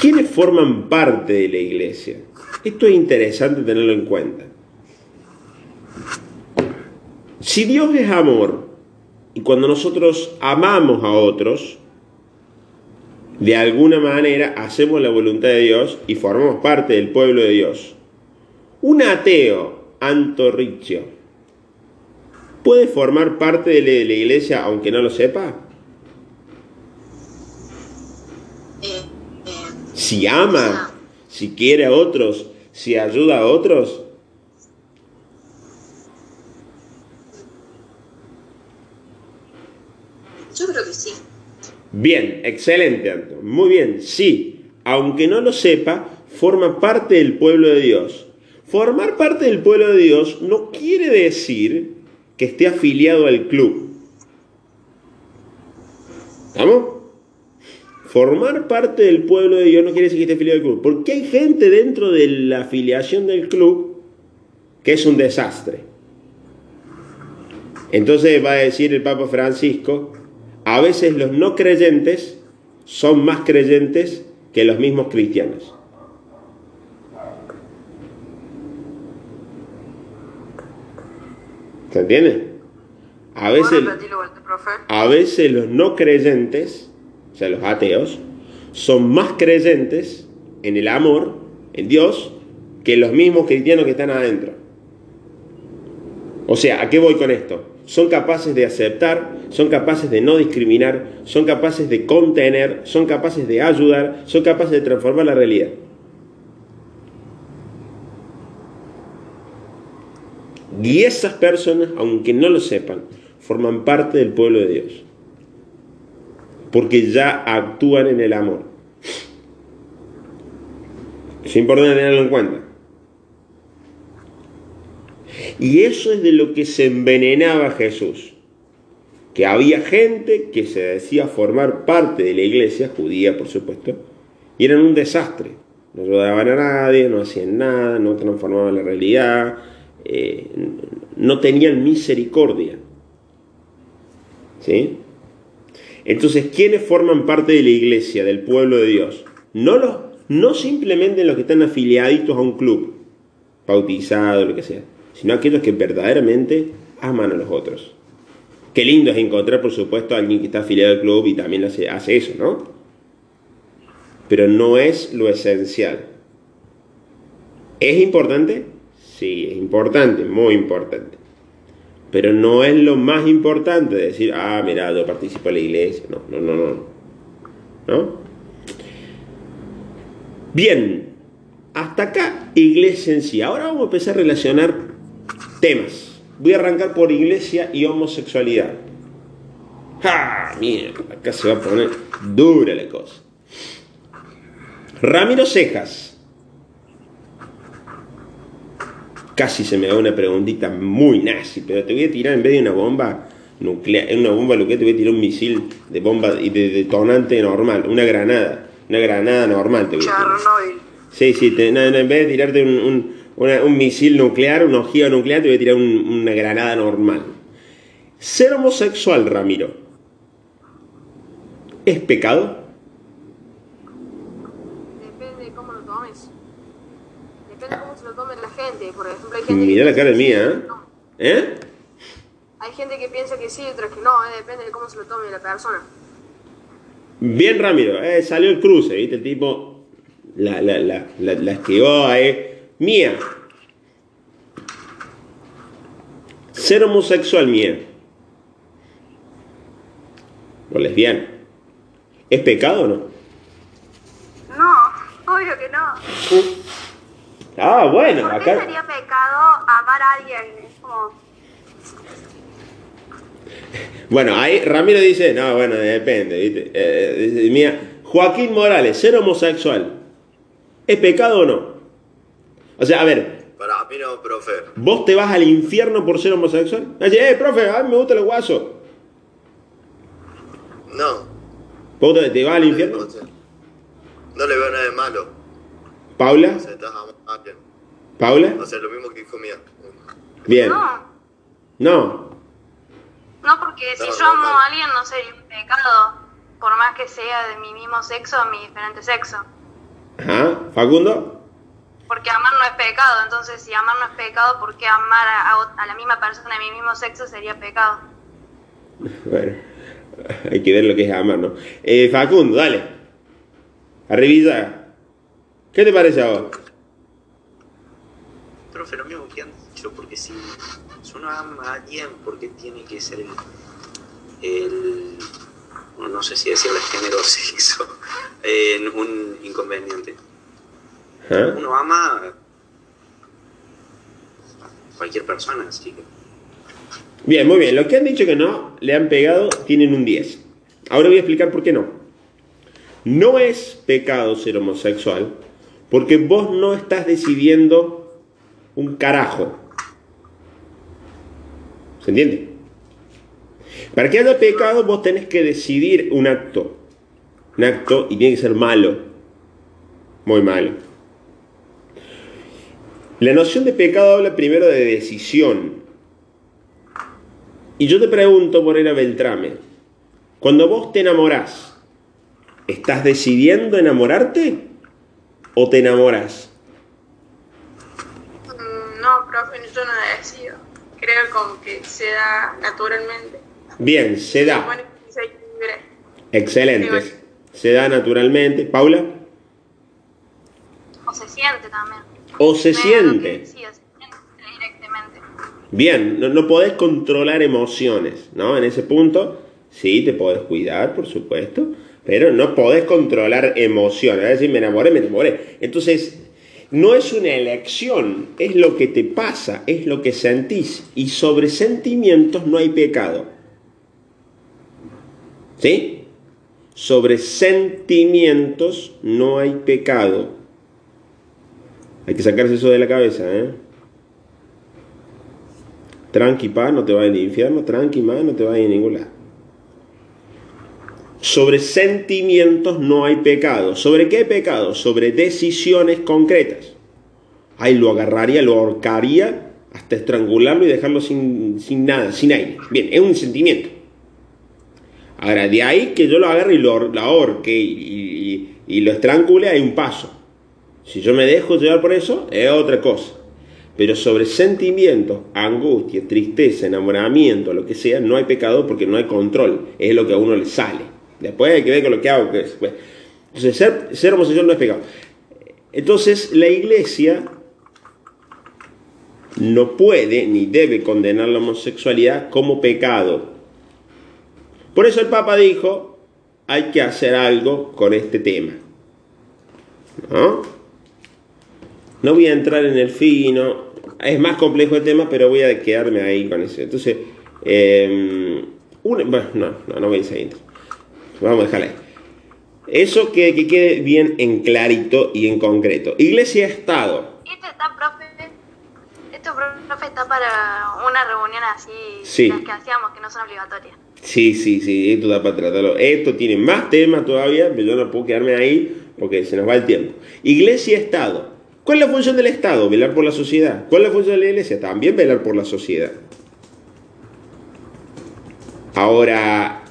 ¿Quiénes forman parte de la iglesia? Esto es interesante tenerlo en cuenta. Si Dios es amor y cuando nosotros amamos a otros, de alguna manera hacemos la voluntad de Dios y formamos parte del pueblo de Dios. Un ateo, Antorricio, ¿puede formar parte de la, iglesia aunque no lo sepa? Si ama, si quiere a otros, si ayuda a otros. Yo creo que sí. Bien, excelente, Anto. Muy bien, sí. Aunque no lo sepa, forma parte del pueblo de Dios. Formar parte del pueblo de Dios no quiere decir que esté afiliado al club. ¿Estamos? Formar parte del pueblo de Dios no quiere decir que esté afiliado al club. Porque hay gente dentro de la afiliación del club que es un desastre. Entonces va a decir el Papa Francisco, a veces los no creyentes son más creyentes que los mismos cristianos. ¿Se entiende? A veces, ¿Puedo repetirlo, este profe? a veces los no creyentes, o sea, los ateos, son más creyentes en el amor, en Dios, que los mismos cristianos que están adentro. O sea, ¿a qué voy con esto? Son capaces de aceptar, son capaces de no discriminar, son capaces de contener, son capaces de ayudar, son capaces de transformar la realidad. Y esas personas, aunque no lo sepan, forman parte del pueblo de Dios. Porque ya actúan en el amor. Es importante tenerlo en cuenta. Y eso es de lo que se envenenaba Jesús. Que había gente que se decía formar parte de la iglesia, judía por supuesto, y eran un desastre. No ayudaban a nadie, no hacían nada, no transformaban la realidad, eh, no tenían misericordia. ¿Sí? Entonces, ¿quiénes forman parte de la iglesia, del pueblo de Dios? No, los, no simplemente los que están afiliaditos a un club, bautizados, lo que sea, sino aquellos que verdaderamente aman a los otros. Qué lindo es encontrar, por supuesto, a alguien que está afiliado al club y también hace eso, ¿no? Pero no es lo esencial. ¿Es importante? Sí, es importante, muy importante. Pero no es lo más importante decir, ah, mira, yo participo en la iglesia. No, no, no, no. ¿No? Bien, hasta acá iglesia en sí. Ahora vamos a empezar a relacionar temas. Voy a arrancar por iglesia y homosexualidad. ¡Ja! Mierda, acá se va a poner dura la cosa. Ramiro Cejas. Casi se me da una preguntita muy nazi, pero te voy a tirar en vez de una bomba nuclear, una bomba nuclear, te voy a tirar un misil de bomba y de detonante normal, una granada, una granada normal te voy a tirar. Chernobyl. Sí, sí, te- no, no, en vez de tirarte un, un- una- un misil nuclear, una ojiva nuclear, te voy a tirar un- una granada normal. Ser homosexual, Ramiro, ¿es pecado? Depende de cómo lo tomes. Depende de cómo se lo tome la gente. Por ejemplo, hay gente, Mira que la cara mía, ¿eh? no. ¿Eh? Hay gente que piensa que sí, otras que no. eh, Depende de cómo se lo tome la persona. Bien, Ramiro, eh, salió el cruce, ¿viste? El tipo la, la, la, la, la esquivó, eh. Mía. Ser homosexual, mía. o lesbiana. ¿Es pecado o no? No, obvio que no. Ah, bueno, ¿Por qué acá. sería pecado amar a alguien? Es como, Bueno, ahí Ramiro dice, no, bueno, depende, ¿viste? Eh, dice, mira, Joaquín Morales, ser homosexual, ¿es pecado o no? O sea, a ver, Para mí no, profe. ¿vos te vas al infierno por ser homosexual? Dice, eh, profe, a mí me gusta los guasos. No, ¿Vos te, te vas al infierno? no le veo nada de malo. ¿Paula? Estás a. ¿Paula? O sea, lo mismo que dijo mía. Bien. no, No. no porque si No, yo amo no. a alguien no sería un pecado, por más que sea de mi mismo sexo o mi diferente sexo. Ajá. ¿Facundo? Porque amar no es pecado, entonces si amar no es pecado, ¿por qué amar a, a la misma persona de mi mismo sexo sería pecado? Bueno, hay que ver lo que es amar, ¿no? Eh, Facundo, dale. Arribilla. ¿Qué te parece a vos? Profe, lo mismo que han dicho, porque si, si uno ama a alguien, ¿por qué tiene que ser el, el no sé si decirle género o sexo, en un inconveniente? ¿Ah? Uno ama a cualquier persona, así que... Bien, muy bien. Los que han dicho que no, le han pegado, tienen un 10. Ahora voy a explicar por qué no. No es pecado ser homosexual porque vos no estás decidiendo un carajo. ¿Se entiende? Para que haya pecado vos tenés que decidir un acto. Un acto y tiene que ser malo. Muy malo. La noción de pecado habla primero de decisión. Y yo te pregunto, Morena Beltrame, cuando vos te enamorás, ¿estás decidiendo enamorarte o te enamoras? Mm, No, profe, yo no decido. Creo como que se da naturalmente. Bien, se da. Bueno. Excelente. Se da naturalmente. Paula. O se siente también. O se siente. Sí, o se siente directamente. Bien, no, no podés controlar emociones, ¿no? En ese punto, sí, te podés cuidar, por supuesto, pero no podés controlar emociones. Es decir, me enamoré, me enamoré. Entonces, no es una elección, es lo que te pasa, es lo que sentís. Y sobre sentimientos no hay pecado. ¿Sí? Sobre sentimientos no hay pecado. Hay que sacarse eso de la cabeza, ¿eh? Tranqui, pa, no te vayas al infierno. Tranqui, ma, no te vayas a ningún lado. Sobre sentimientos no hay pecado. ¿Sobre qué pecado? Sobre decisiones concretas. Ay, lo agarraría, lo ahorcaría hasta estrangularlo y dejarlo sin, sin nada, sin aire. Bien, es un sentimiento. Ahora, de ahí que yo lo agarre y lo, ahor- lo ahorque y, y- y lo estrangule, hay un paso. Si yo me dejo llevar por eso, es otra cosa. Pero sobre sentimientos, angustia, tristeza, enamoramiento, lo que sea, no hay pecado porque no hay control. Es lo que a uno le sale. Después hay que ver con lo que hago. Que después. Entonces, ser, homosexual no es pecado. Entonces, la iglesia no puede ni debe condenar la homosexualidad como pecado. Por eso el Papa dijo, hay que hacer algo con este tema. ¿No? No voy a entrar en el fino, es más complejo el tema, pero voy a quedarme ahí con eso. Entonces, una- bueno, no, no, no voy a seguir. Vamos a dejarla ahí. Eso que, que quede bien en clarito y en concreto. Iglesia-Estado. Este está, profe. Este profe está para una reunión así, Sí. las que hacíamos, que no son obligatorias. Sí, sí, sí, esto da para tratarlo. Esto tiene más temas todavía, pero yo no puedo quedarme ahí porque se nos va el tiempo. Iglesia-Estado. ¿Cuál es la función del Estado? Velar por la sociedad. ¿Cuál es la función de la Iglesia? También velar por la sociedad. Ahora,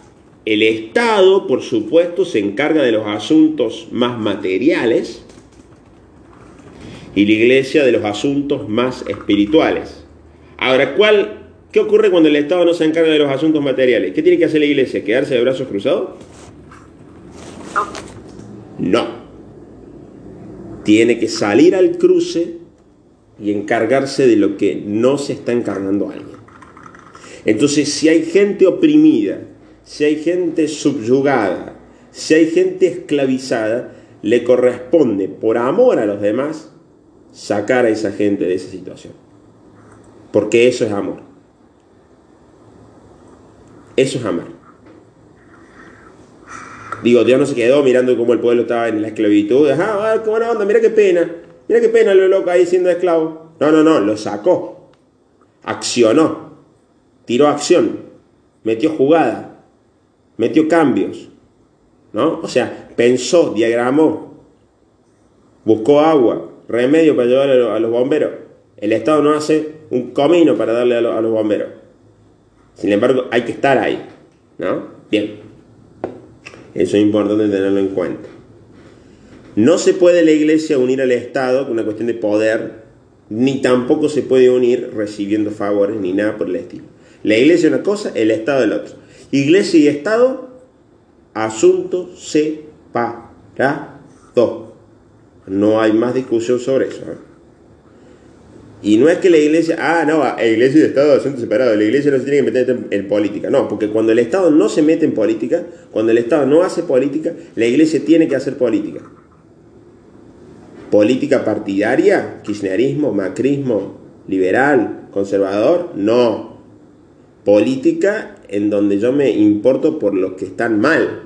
el Estado, por supuesto, se encarga de los asuntos más materiales y la Iglesia de los asuntos más espirituales. Ahora, ¿cuál, ¿qué ocurre cuando el Estado no se encarga de los asuntos materiales? ¿Qué tiene que hacer la Iglesia? ¿Quedarse de brazos cruzados? No. Tiene que salir al cruce y encargarse de lo que no se está encargando alguien. Entonces, si hay gente oprimida, si hay gente subyugada, si hay gente esclavizada, le corresponde, por amor a los demás, sacar a esa gente de esa situación. Porque eso es amor. Eso es amar. Digo, Dios no se quedó mirando cómo el pueblo estaba en la esclavitud. Ah, qué buena onda, mira qué pena. Mira qué pena lo loco ahí siendo esclavo. No, no, no, lo sacó. Accionó. Tiró acción. Metió jugada. Metió cambios. ¿No? O sea, pensó, diagramó. Buscó agua, remedio para llevar a lo- a los bomberos. El Estado no hace un comino para darle a, lo- a los bomberos. Sin embargo, hay que estar ahí. ¿No? Bien. Eso es importante tenerlo en cuenta. No se puede la iglesia unir al Estado con una cuestión de poder, ni tampoco se puede unir recibiendo favores, ni nada por el estilo. La iglesia es una cosa, el Estado es la otra. Iglesia y Estado, asunto separado. No hay más discusión sobre eso. ¿eh? Y no es que la iglesia, ah, no, la iglesia y Estado asunto separado, la iglesia no se tiene que meter en política. No, porque cuando el Estado no se mete en política, cuando el Estado no hace política, la iglesia tiene que hacer política. Política partidaria, kirchnerismo, macrismo, liberal, conservador, no. Política en donde yo me importo por los que están mal.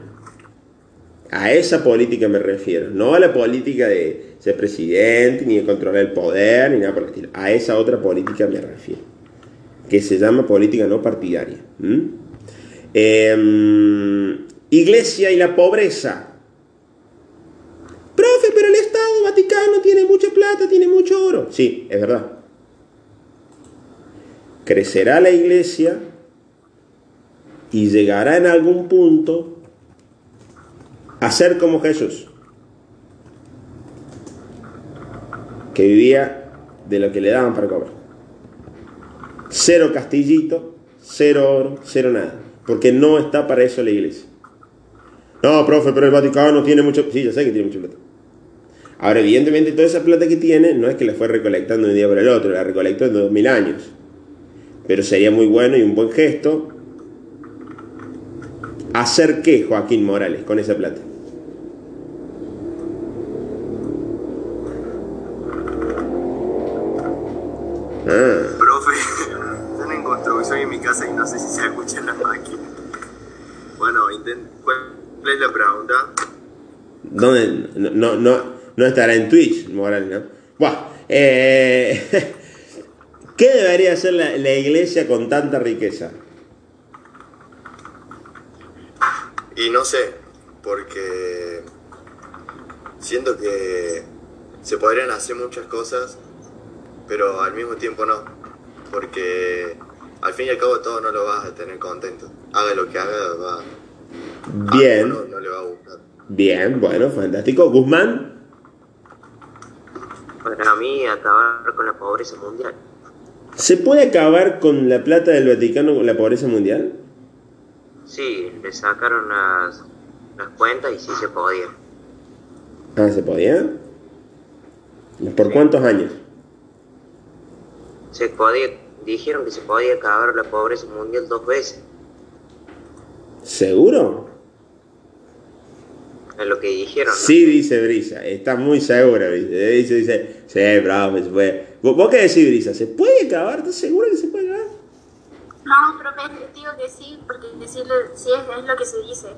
A esa política me refiero, no a la política de ser presidente, ni de controlar el poder, ni nada por el estilo. A esa otra política me refiero, que se llama política no partidaria. Em, iglesia y la pobreza. Profe, pero el Estado Vaticano tiene mucha plata, tiene mucho oro. Sí, es verdad. Crecerá la iglesia y llegará en algún punto a ser como Jesús, que vivía de lo que le daban para comer. Cero castillito, cero oro, cero nada, porque no está para eso la iglesia. No, profe, pero el Vaticano tiene mucho... Sí, ya sé que tiene mucha plata. Ahora, evidentemente, toda esa plata que tiene no es que la fue recolectando de un día para el otro, la recolectó en dos mil años. Pero sería muy bueno y un buen gesto hacer qué, Joaquín Morales, con esa plata. Ah, Profe, están en construcción en mi casa y no sé si se escuchan las máquinas. Bueno, ¿cuál es la pregunta? ¿dónde? No, no, no, no estará en Twitch, Morales, ¿no? Buah, eh, ¿Qué debería hacer la, la iglesia con tanta riqueza? Y no sé, porque siento que se podrían hacer muchas cosas, pero al mismo tiempo no, porque al fin y al cabo todo no lo vas a tener contento. Haga lo que haga, va, Bien, no, no le va a gustar. bien, bueno, fantástico. Guzmán, Para mí, acabar con la pobreza mundial. ¿se puede acabar con la plata del Vaticano con la pobreza mundial? Sí, le sacaron las, las cuentas y sí se podía. Ah, ¿se podía? ¿Por cuántos años? Se podía, dijeron que se podía acabar la pobreza mundial dos veces. ¿Seguro? Es lo que dijeron. ¿no? Sí, dice Brisa, está muy segura, Brisa. Dice, dice, sí, bravo, se puede. ¿Vos, qué decís, Brisa? ¿Se puede acabar? ¿Estás segura que se? No, profe, digo que sí, porque decirle, sí es, es lo que se dice.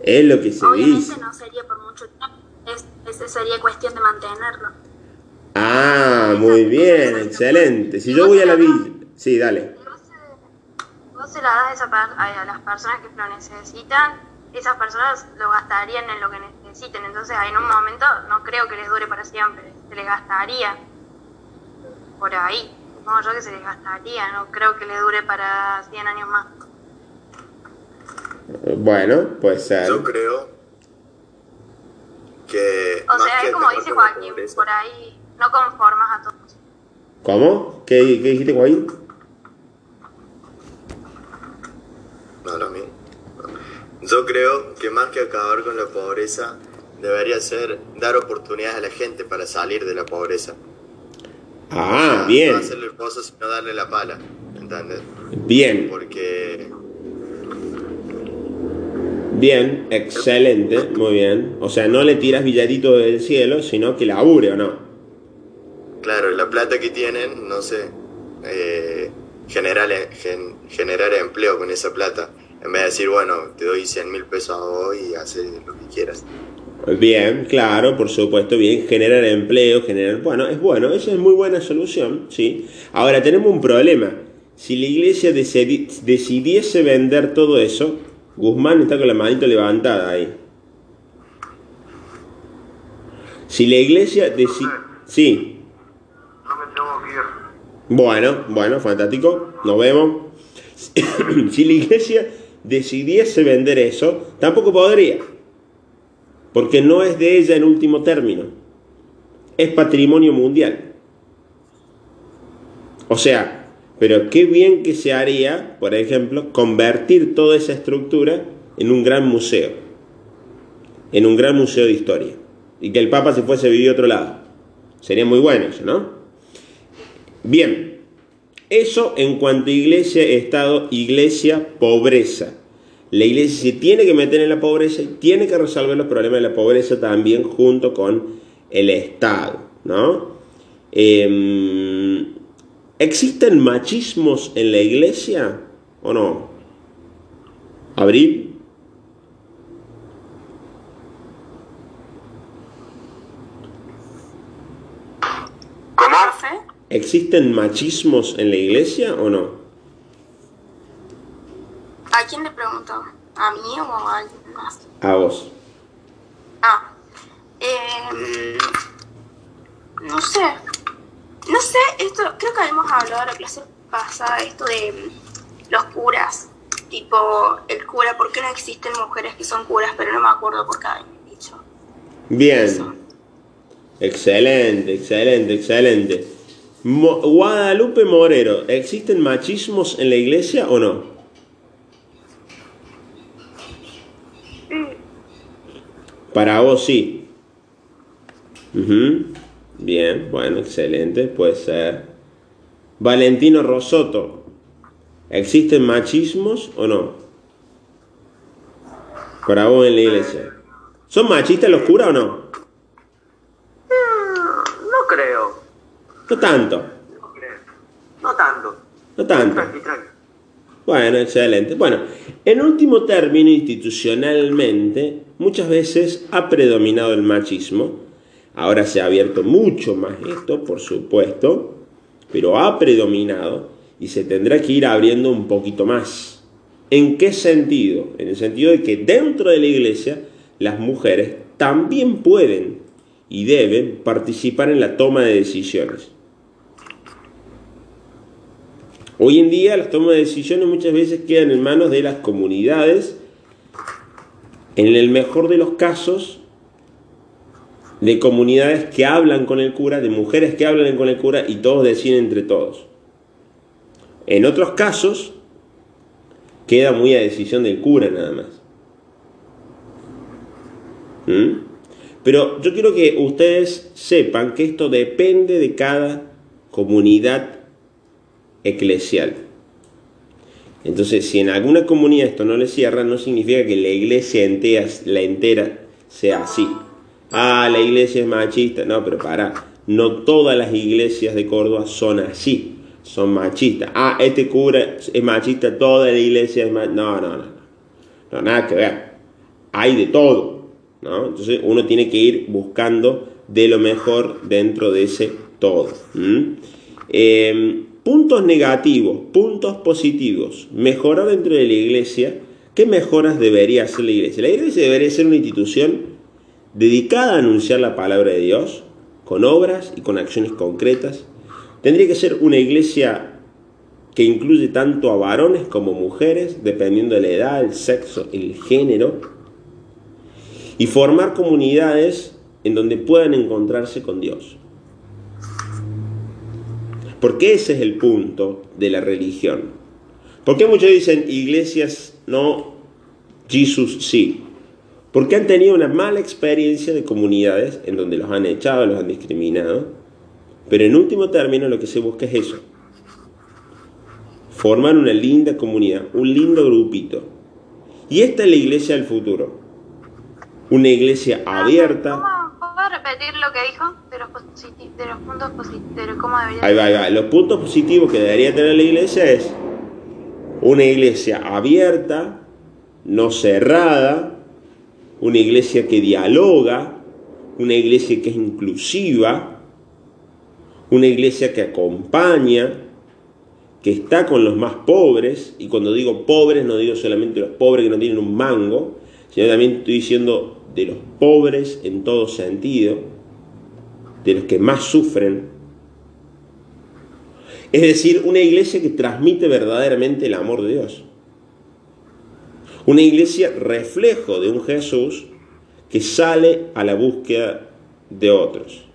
Es lo que se Obviamente dice. no sería por mucho tiempo, es, es- sería cuestión de mantenerlo. Ah, muy bien, excelente. Si yo voy a la villa... Sí, dale. Vos se la das a, esa a las personas que lo necesitan, esas personas lo gastarían en lo que necesiten, entonces en un momento no creo que les dure para siempre, se les gastaría por ahí, no, yo que se les gastaría, no creo que le dure para 100 años más. Bueno, puede ser. Yo creo que O más sea, que es como dice Joaquín, por ahí no conformas a todos. ¿Cómo? ¿Qué, qué dijiste, Joaquín? No, lo mismo. Yo creo que más que acabar con la pobreza, debería ser dar oportunidades a la gente para salir de la pobreza. Ah, No bien, hacerle el pozo, sino darle la pala. ¿Entendés? bien. Porque Bien, excelente, muy bien. O sea, no le tiras billetitos del cielo, sino que labure o no. Claro, la plata que tienen, no sé, eh, generar, gen- generar empleo con esa plata. En vez de decir, bueno, te doy 100 mil pesos a vos y haces lo que quieras. Bien, claro, por supuesto, bien, generar empleo, generar... Bueno, es bueno, esa es muy buena solución, ¿sí? Ahora, tenemos un problema. Si la iglesia decidi- decidiese vender todo eso, Guzmán está con la manito levantada ahí. Si la iglesia decide... Sí. Bueno, bueno, fantástico, nos vemos. si la iglesia decidiese vender eso, tampoco podría. Porque no es de ella en último término. Es patrimonio mundial. O sea, pero qué bien que se haría, por ejemplo, convertir toda esa estructura en un gran museo. En un gran museo de historia. Y que el Papa se fuese a vivir a otro lado. Sería muy bueno eso, ¿no? Bien. Eso en cuanto a iglesia, Estado, iglesia, pobreza. La iglesia se tiene que meter en la pobreza y tiene que resolver los problemas de la pobreza también junto con el Estado, ¿no? Em, ¿Existen machismos en la iglesia o no? ¿Abril? ¿Existen machismos en la iglesia o no? ¿A quién le preguntó? ¿A mí o a alguien más? A vos. Ah, eh, no sé. No sé, esto, creo que habíamos hablado la clase pasada, esto de mm, los curas. Tipo, el cura, ¿por qué no existen mujeres que son curas? Pero no me acuerdo por qué habían dicho. Bien. Excelente, excelente, excelente. Mo- Guadalupe Morero, ¿existen machismos en la iglesia o no? Para vos sí. Bien, bueno, excelente, puede ser. Valentino Rosoto, ¿existen machismos o no? Para vos en la iglesia. ¿Son machistas los curas o no? No creo, No tanto, no tanto. no tanto. Tranqui, tranqui. Bueno, excelente. Bueno, en último término, institucionalmente, muchas veces ha predominado el machismo. Ahora se ha abierto mucho más esto, por supuesto, pero ha predominado y se tendrá que ir abriendo un poquito más. ¿En qué sentido? En el sentido de que dentro de la iglesia las mujeres también pueden y deben participar en la toma de decisiones. Hoy en día las tomas de decisiones muchas veces quedan en manos de las comunidades, en el mejor de los casos, de comunidades que hablan con el cura, de mujeres que hablan con el cura y todos deciden entre todos. En otros casos, queda muy a decisión del cura nada más. ¿Mm? Pero yo quiero que ustedes sepan que esto depende de cada comunidad eclesial. Entonces, si en alguna comunidad esto no le cierra, no significa que la iglesia entera, la entera sea así. Ah, la iglesia es machista. No, pero para. No todas las iglesias de Córdoba son así. Son machistas. Ah, este cura es machista, toda la iglesia es machista. No, no, no, no. Nada que ver. Hay de todo. ¿no? Entonces uno tiene que ir buscando de lo mejor dentro de ese todo. Puntos negativos, puntos positivos. Mejorar dentro de la iglesia. ¿Qué mejoras debería hacer la iglesia? La iglesia debería ser una institución dedicada a anunciar la palabra de Dios, con obras y con acciones concretas. Tendría que ser una iglesia que incluye tanto a varones como mujeres, dependiendo de la edad, el sexo, el género, y formar comunidades en donde puedan encontrarse con Dios. Porque ese es el punto de la religión. ¿Por qué muchos dicen iglesias no, Jesús sí? Porque han tenido una mala experiencia de comunidades en donde los han echado, los han discriminado. Pero en último término lo que se busca es eso. Formar una linda comunidad, un lindo grupito. Y esta es la iglesia del futuro. Una iglesia abierta. ¿Cómo puedo repetir lo que dijo de los, positi- de los puntos positivos? De cómo debería Ahí va, ahí va. Los puntos positivos que debería tener la iglesia es una iglesia abierta, no cerrada, una iglesia que dialoga, una iglesia que es inclusiva, una iglesia que acompaña, que está con los más pobres, y cuando digo pobres no digo solamente los pobres que no tienen un mango, sino también estoy diciendo de los pobres en todo sentido, de los que más sufren, es decir, una iglesia que transmite verdaderamente el amor de Dios. Una iglesia reflejo de un Jesús que sale a la búsqueda de otros.